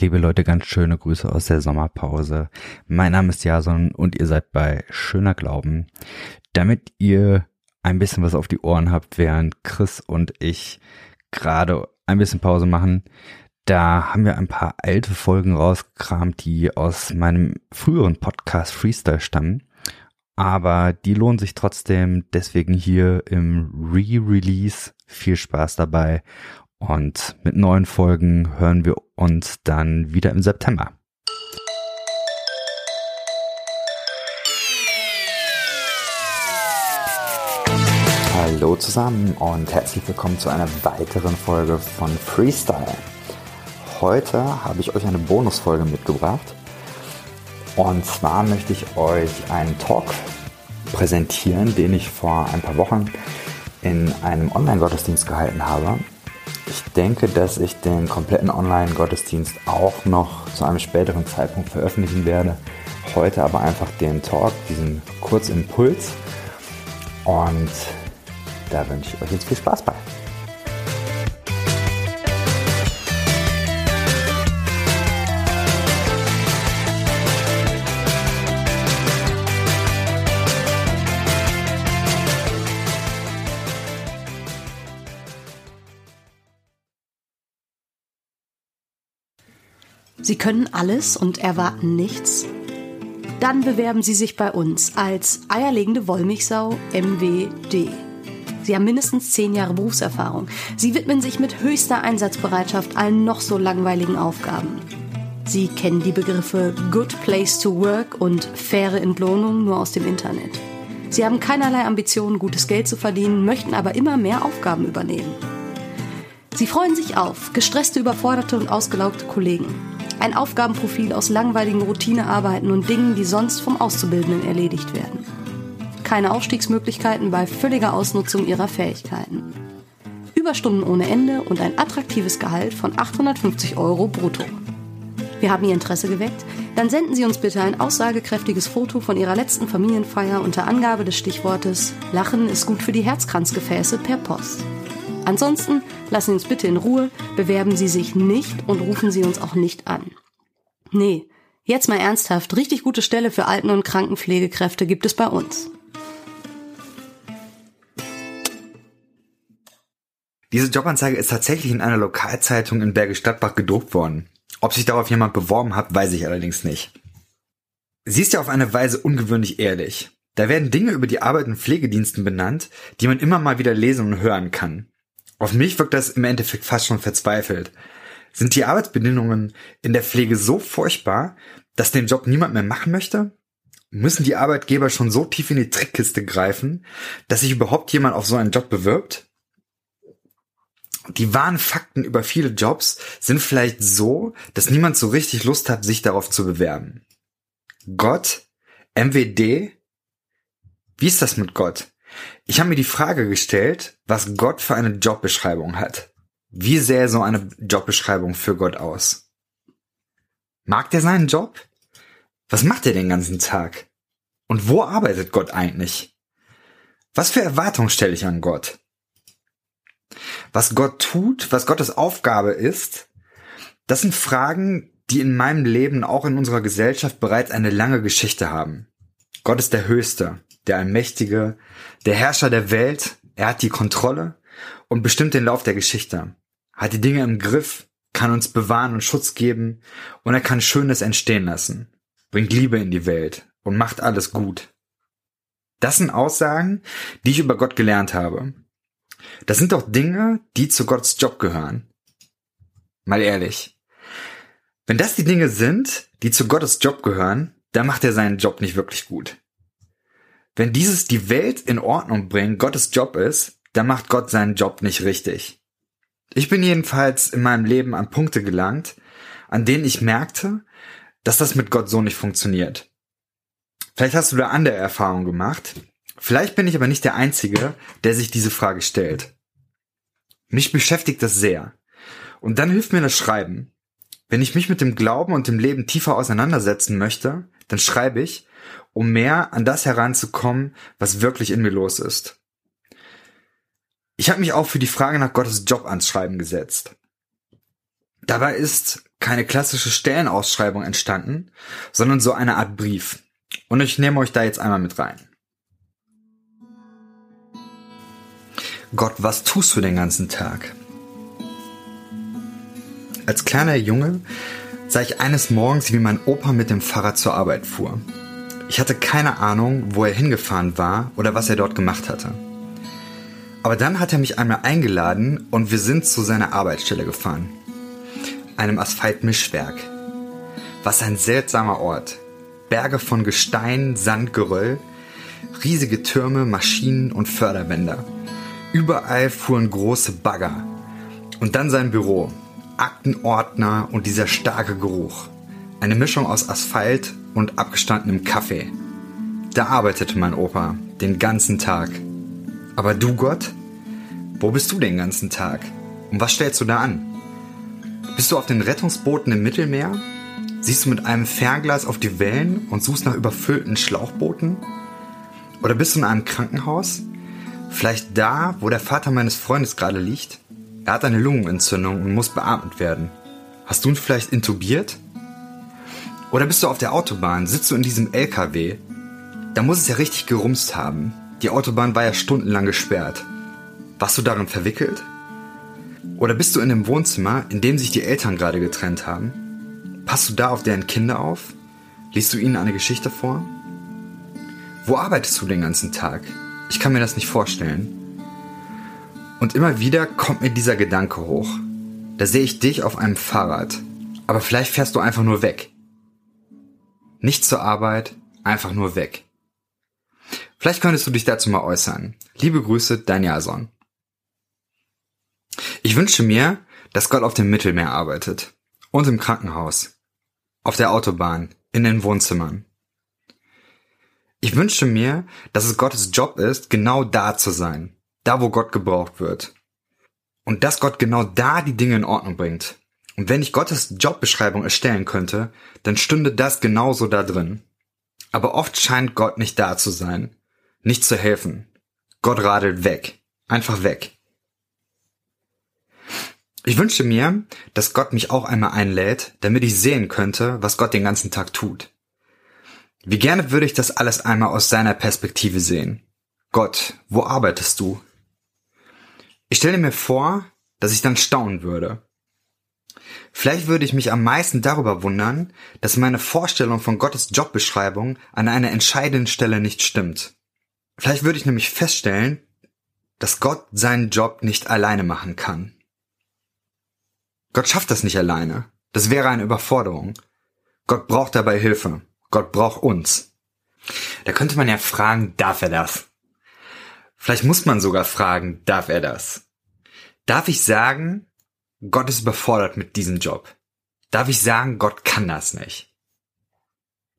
Liebe Leute, ganz schöne Grüße aus der Sommerpause. Mein Name ist Jason und ihr seid bei Schöner Glauben. Damit ihr ein bisschen was auf die Ohren habt, während Chris und ich gerade ein bisschen Pause machen, da haben wir ein paar alte Folgen rausgekramt, die aus meinem früheren Podcast Freestyle stammen. Aber die lohnen sich trotzdem, deswegen hier im Re-Release. Viel Spaß dabei und mit neuen Folgen hören wir uns dann wieder im September. Hallo zusammen und herzlich willkommen zu einer weiteren Folge von Freestyle. Heute habe ich euch eine Bonusfolge mitgebracht. Und zwar möchte ich euch einen Talk präsentieren, den ich vor ein paar Wochen in einem Online-Gottesdienst gehalten habe. Ich denke, dass ich den kompletten Online-Gottesdienst auch noch zu einem späteren Zeitpunkt veröffentlichen werde. Heute aber einfach den Talk, diesen Kurzimpuls. Und da wünsche ich euch jetzt viel Spaß bei. Sie können alles und erwarten nichts? Dann bewerben Sie sich bei uns als eierlegende Wollmilchsau MWD. Sie haben mindestens zehn Jahre Berufserfahrung. Sie widmen sich mit höchster Einsatzbereitschaft allen noch so langweiligen Aufgaben. Sie kennen die Begriffe Good Place to Work und faire Entlohnung nur aus dem Internet. Sie haben keinerlei Ambitionen, gutes Geld zu verdienen, möchten aber immer mehr Aufgaben übernehmen. Sie freuen sich auf gestresste, überforderte und ausgelaugte Kollegen. Ein Aufgabenprofil aus langweiligen Routinearbeiten und Dingen, die sonst vom Auszubildenden erledigt werden. Keine Aufstiegsmöglichkeiten bei völliger Ausnutzung ihrer Fähigkeiten. Überstunden ohne Ende und ein attraktives Gehalt von 850 Euro brutto. Wir haben Ihr Interesse geweckt? Dann senden Sie uns bitte ein aussagekräftiges Foto von Ihrer letzten Familienfeier unter Angabe des Stichwortes Lachen ist gut für die Herzkranzgefäße per Post. Ansonsten lassen Sie uns bitte in Ruhe, bewerben Sie sich nicht und rufen Sie uns auch nicht an. Nee, jetzt mal ernsthaft, richtig gute Stelle für Alten- und Krankenpflegekräfte gibt es bei uns. Diese Jobanzeige ist tatsächlich in einer Lokalzeitung in Bergisch Gladbach gedruckt worden. Ob sich darauf jemand beworben hat, weiß ich allerdings nicht. Sie ist ja auf eine Weise ungewöhnlich ehrlich. Da werden Dinge über die Arbeit in Pflegediensten benannt, die man immer mal wieder lesen und hören kann. Auf mich wirkt das im Endeffekt fast schon verzweifelt. Sind die Arbeitsbedingungen in der Pflege so furchtbar, dass den Job niemand mehr machen möchte? Müssen die Arbeitgeber schon so tief in die Trickkiste greifen, dass sich überhaupt jemand auf so einen Job bewirbt? Die wahren Fakten über viele Jobs sind vielleicht so, dass niemand so richtig Lust hat, sich darauf zu bewerben. Gott, MWD, wie ist das mit Gott? Ich habe mir die Frage gestellt, was Gott für eine Jobbeschreibung hat. Wie sähe so eine Jobbeschreibung für Gott aus? Mag der seinen Job? Was macht er den ganzen Tag? Und wo arbeitet Gott eigentlich? Was für Erwartungen stelle ich an Gott? Was Gott tut, was Gottes Aufgabe ist, das sind Fragen, die in meinem Leben, auch in unserer Gesellschaft bereits eine lange Geschichte haben. Gott ist der Höchste der Allmächtige, der Herrscher der Welt. Er hat die Kontrolle und bestimmt den Lauf der Geschichte, hat die Dinge im Griff, kann uns bewahren und Schutz geben und er kann Schönes entstehen lassen, bringt Liebe in die Welt und macht alles gut. Das sind Aussagen, die ich über Gott gelernt habe. Das sind doch Dinge, die zu Gottes Job gehören. Mal ehrlich. Wenn das die Dinge sind, die zu Gottes Job gehören, dann macht er seinen Job nicht wirklich gut. Wenn dieses die Welt in Ordnung bringen Gottes Job ist, dann macht Gott seinen Job nicht richtig. Ich bin jedenfalls in meinem Leben an Punkte gelangt, an denen ich merkte, dass das mit Gott so nicht funktioniert. Vielleicht hast du da andere Erfahrungen gemacht. Vielleicht bin ich aber nicht der Einzige, der sich diese Frage stellt. Mich beschäftigt das sehr. Und dann hilft mir das Schreiben. Wenn ich mich mit dem Glauben und dem Leben tiefer auseinandersetzen möchte, dann schreibe ich um mehr an das heranzukommen, was wirklich in mir los ist. Ich habe mich auch für die Frage nach Gottes Job ans Schreiben gesetzt. Dabei ist keine klassische Stellenausschreibung entstanden, sondern so eine Art Brief. Und ich nehme euch da jetzt einmal mit rein. Gott, was tust du den ganzen Tag? Als kleiner Junge sah ich eines Morgens, wie mein Opa mit dem Fahrrad zur Arbeit fuhr. Ich hatte keine Ahnung, wo er hingefahren war oder was er dort gemacht hatte. Aber dann hat er mich einmal eingeladen und wir sind zu seiner Arbeitsstelle gefahren. Einem Asphaltmischwerk. Was ein seltsamer Ort. Berge von Gestein, Sand, Geröll, riesige Türme, Maschinen und Förderbänder. Überall fuhren große Bagger. Und dann sein Büro, Aktenordner und dieser starke Geruch. Eine Mischung aus Asphalt und abgestandenem Kaffee. Da arbeitete mein Opa den ganzen Tag. Aber du Gott? Wo bist du den ganzen Tag? Und was stellst du da an? Bist du auf den Rettungsbooten im Mittelmeer? Siehst du mit einem Fernglas auf die Wellen und suchst nach überfüllten Schlauchbooten? Oder bist du in einem Krankenhaus? Vielleicht da, wo der Vater meines Freundes gerade liegt? Er hat eine Lungenentzündung und muss beatmet werden. Hast du ihn vielleicht intubiert? Oder bist du auf der Autobahn, sitzt du in diesem LKW? Da muss es ja richtig gerumst haben. Die Autobahn war ja stundenlang gesperrt. Warst du darin verwickelt? Oder bist du in dem Wohnzimmer, in dem sich die Eltern gerade getrennt haben? Passt du da auf deren Kinder auf? Liest du ihnen eine Geschichte vor? Wo arbeitest du den ganzen Tag? Ich kann mir das nicht vorstellen. Und immer wieder kommt mir dieser Gedanke hoch. Da sehe ich dich auf einem Fahrrad. Aber vielleicht fährst du einfach nur weg. Nicht zur Arbeit, einfach nur weg. Vielleicht könntest du dich dazu mal äußern. Liebe Grüße, dein Jason. Ich wünsche mir, dass Gott auf dem Mittelmeer arbeitet. Und im Krankenhaus. Auf der Autobahn. In den Wohnzimmern. Ich wünsche mir, dass es Gottes Job ist, genau da zu sein da wo Gott gebraucht wird. Und dass Gott genau da die Dinge in Ordnung bringt. Und wenn ich Gottes Jobbeschreibung erstellen könnte, dann stünde das genauso da drin. Aber oft scheint Gott nicht da zu sein, nicht zu helfen. Gott radelt weg, einfach weg. Ich wünsche mir, dass Gott mich auch einmal einlädt, damit ich sehen könnte, was Gott den ganzen Tag tut. Wie gerne würde ich das alles einmal aus seiner Perspektive sehen. Gott, wo arbeitest du? Ich stelle mir vor, dass ich dann staunen würde. Vielleicht würde ich mich am meisten darüber wundern, dass meine Vorstellung von Gottes Jobbeschreibung an einer entscheidenden Stelle nicht stimmt. Vielleicht würde ich nämlich feststellen, dass Gott seinen Job nicht alleine machen kann. Gott schafft das nicht alleine. Das wäre eine Überforderung. Gott braucht dabei Hilfe. Gott braucht uns. Da könnte man ja fragen, darf er das? Vielleicht muss man sogar fragen, darf er das? Darf ich sagen, Gott ist überfordert mit diesem Job? Darf ich sagen, Gott kann das nicht?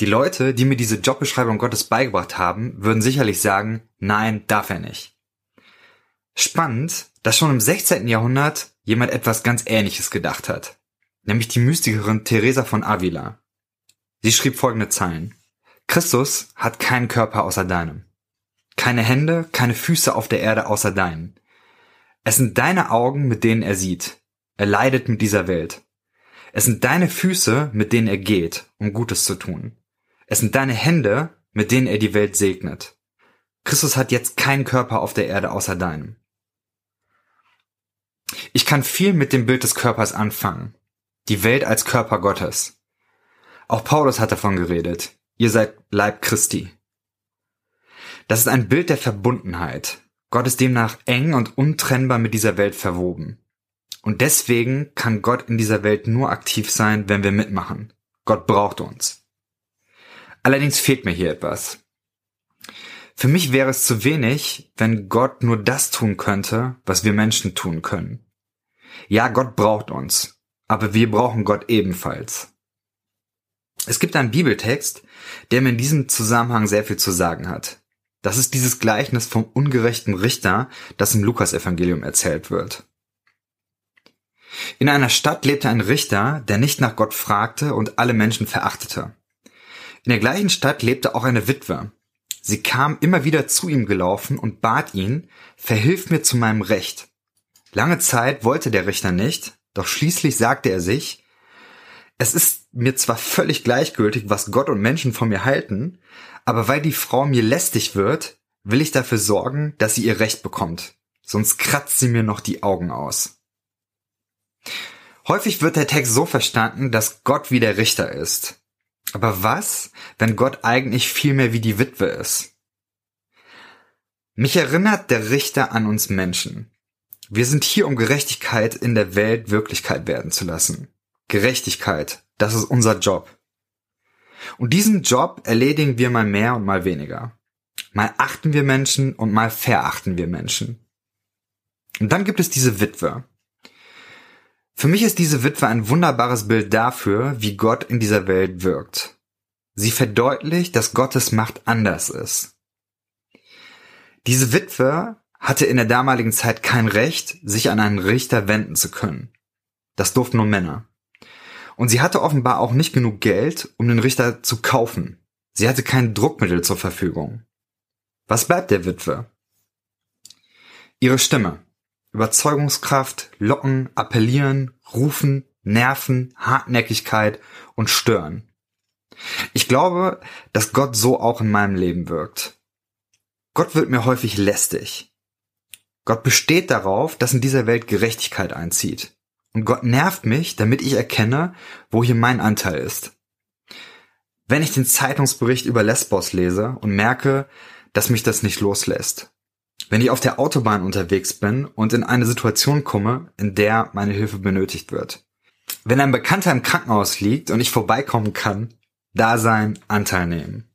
Die Leute, die mir diese Jobbeschreibung Gottes beigebracht haben, würden sicherlich sagen, nein, darf er nicht. Spannend, dass schon im 16. Jahrhundert jemand etwas ganz Ähnliches gedacht hat. Nämlich die Mystikerin Teresa von Avila. Sie schrieb folgende Zeilen. Christus hat keinen Körper außer deinem. Keine Hände, keine Füße auf der Erde außer deinen. Es sind deine Augen, mit denen er sieht. Er leidet mit dieser Welt. Es sind deine Füße, mit denen er geht, um Gutes zu tun. Es sind deine Hände, mit denen er die Welt segnet. Christus hat jetzt keinen Körper auf der Erde außer deinem. Ich kann viel mit dem Bild des Körpers anfangen. Die Welt als Körper Gottes. Auch Paulus hat davon geredet. Ihr seid Leib Christi. Das ist ein Bild der Verbundenheit. Gott ist demnach eng und untrennbar mit dieser Welt verwoben. Und deswegen kann Gott in dieser Welt nur aktiv sein, wenn wir mitmachen. Gott braucht uns. Allerdings fehlt mir hier etwas. Für mich wäre es zu wenig, wenn Gott nur das tun könnte, was wir Menschen tun können. Ja, Gott braucht uns, aber wir brauchen Gott ebenfalls. Es gibt einen Bibeltext, der mir in diesem Zusammenhang sehr viel zu sagen hat. Das ist dieses Gleichnis vom ungerechten Richter, das im Lukasevangelium erzählt wird. In einer Stadt lebte ein Richter, der nicht nach Gott fragte und alle Menschen verachtete. In der gleichen Stadt lebte auch eine Witwe. Sie kam immer wieder zu ihm gelaufen und bat ihn, verhilf mir zu meinem Recht. Lange Zeit wollte der Richter nicht, Doch schließlich sagte er sich, es ist mir zwar völlig gleichgültig, was Gott und Menschen von mir halten, aber weil die Frau mir lästig wird, will ich dafür sorgen, dass sie ihr Recht bekommt. Sonst kratzt sie mir noch die Augen aus. Häufig wird der Text so verstanden, dass Gott wie der Richter ist. Aber was, wenn Gott eigentlich viel mehr wie die Witwe ist? Mich erinnert der Richter an uns Menschen. Wir sind hier, um Gerechtigkeit in der Welt Wirklichkeit werden zu lassen. Gerechtigkeit, das ist unser Job. Und diesen Job erledigen wir mal mehr und mal weniger. Mal achten wir Menschen und mal verachten wir Menschen. Und dann gibt es diese Witwe. Für mich ist diese Witwe ein wunderbares Bild dafür, wie Gott in dieser Welt wirkt. Sie verdeutlicht, dass Gottes Macht anders ist. Diese Witwe hatte in der damaligen Zeit kein Recht, sich an einen Richter wenden zu können. Das durften nur Männer. Und sie hatte offenbar auch nicht genug Geld, um den Richter zu kaufen. Sie hatte kein Druckmittel zur Verfügung. Was bleibt der Witwe? Ihre Stimme. Überzeugungskraft, locken, appellieren, rufen, nerven, Hartnäckigkeit und stören. Ich glaube, dass Gott so auch in meinem Leben wirkt. Gott wird mir häufig lästig. Gott besteht darauf, dass in dieser Welt Gerechtigkeit einzieht. Und Gott nervt mich, damit ich erkenne, wo hier mein Anteil ist. Wenn ich den Zeitungsbericht über Lesbos lese und merke, dass mich das nicht loslässt. Wenn ich auf der Autobahn unterwegs bin und in eine Situation komme, in der meine Hilfe benötigt wird. Wenn ein Bekannter im Krankenhaus liegt und ich vorbeikommen kann, da sein, Anteil nehmen.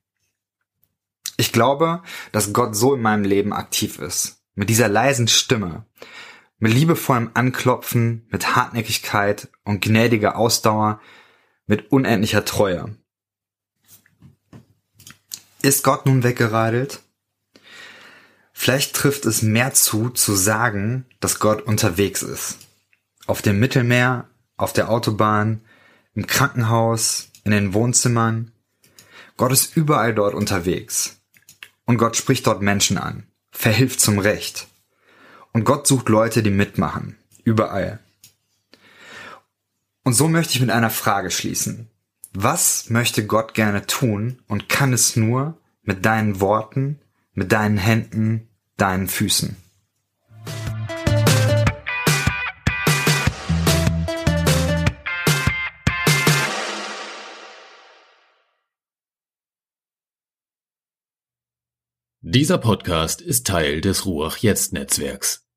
Ich glaube, dass Gott so in meinem Leben aktiv ist. Mit dieser leisen Stimme, mit liebevollem Anklopfen, mit Hartnäckigkeit und gnädiger Ausdauer, mit unendlicher Treue. Ist Gott nun weggeradelt? Vielleicht trifft es mehr zu, zu sagen, dass Gott unterwegs ist. Auf dem Mittelmeer, auf der Autobahn, im Krankenhaus, in den Wohnzimmern. Gott ist überall dort unterwegs. Und Gott spricht dort Menschen an, verhilft zum Recht, und Gott sucht Leute, die mitmachen. Überall. Und so möchte ich mit einer Frage schließen. Was möchte Gott gerne tun und kann es nur mit deinen Worten, mit deinen Händen, deinen Füßen? Dieser Podcast ist Teil des Ruach Jetzt Netzwerks.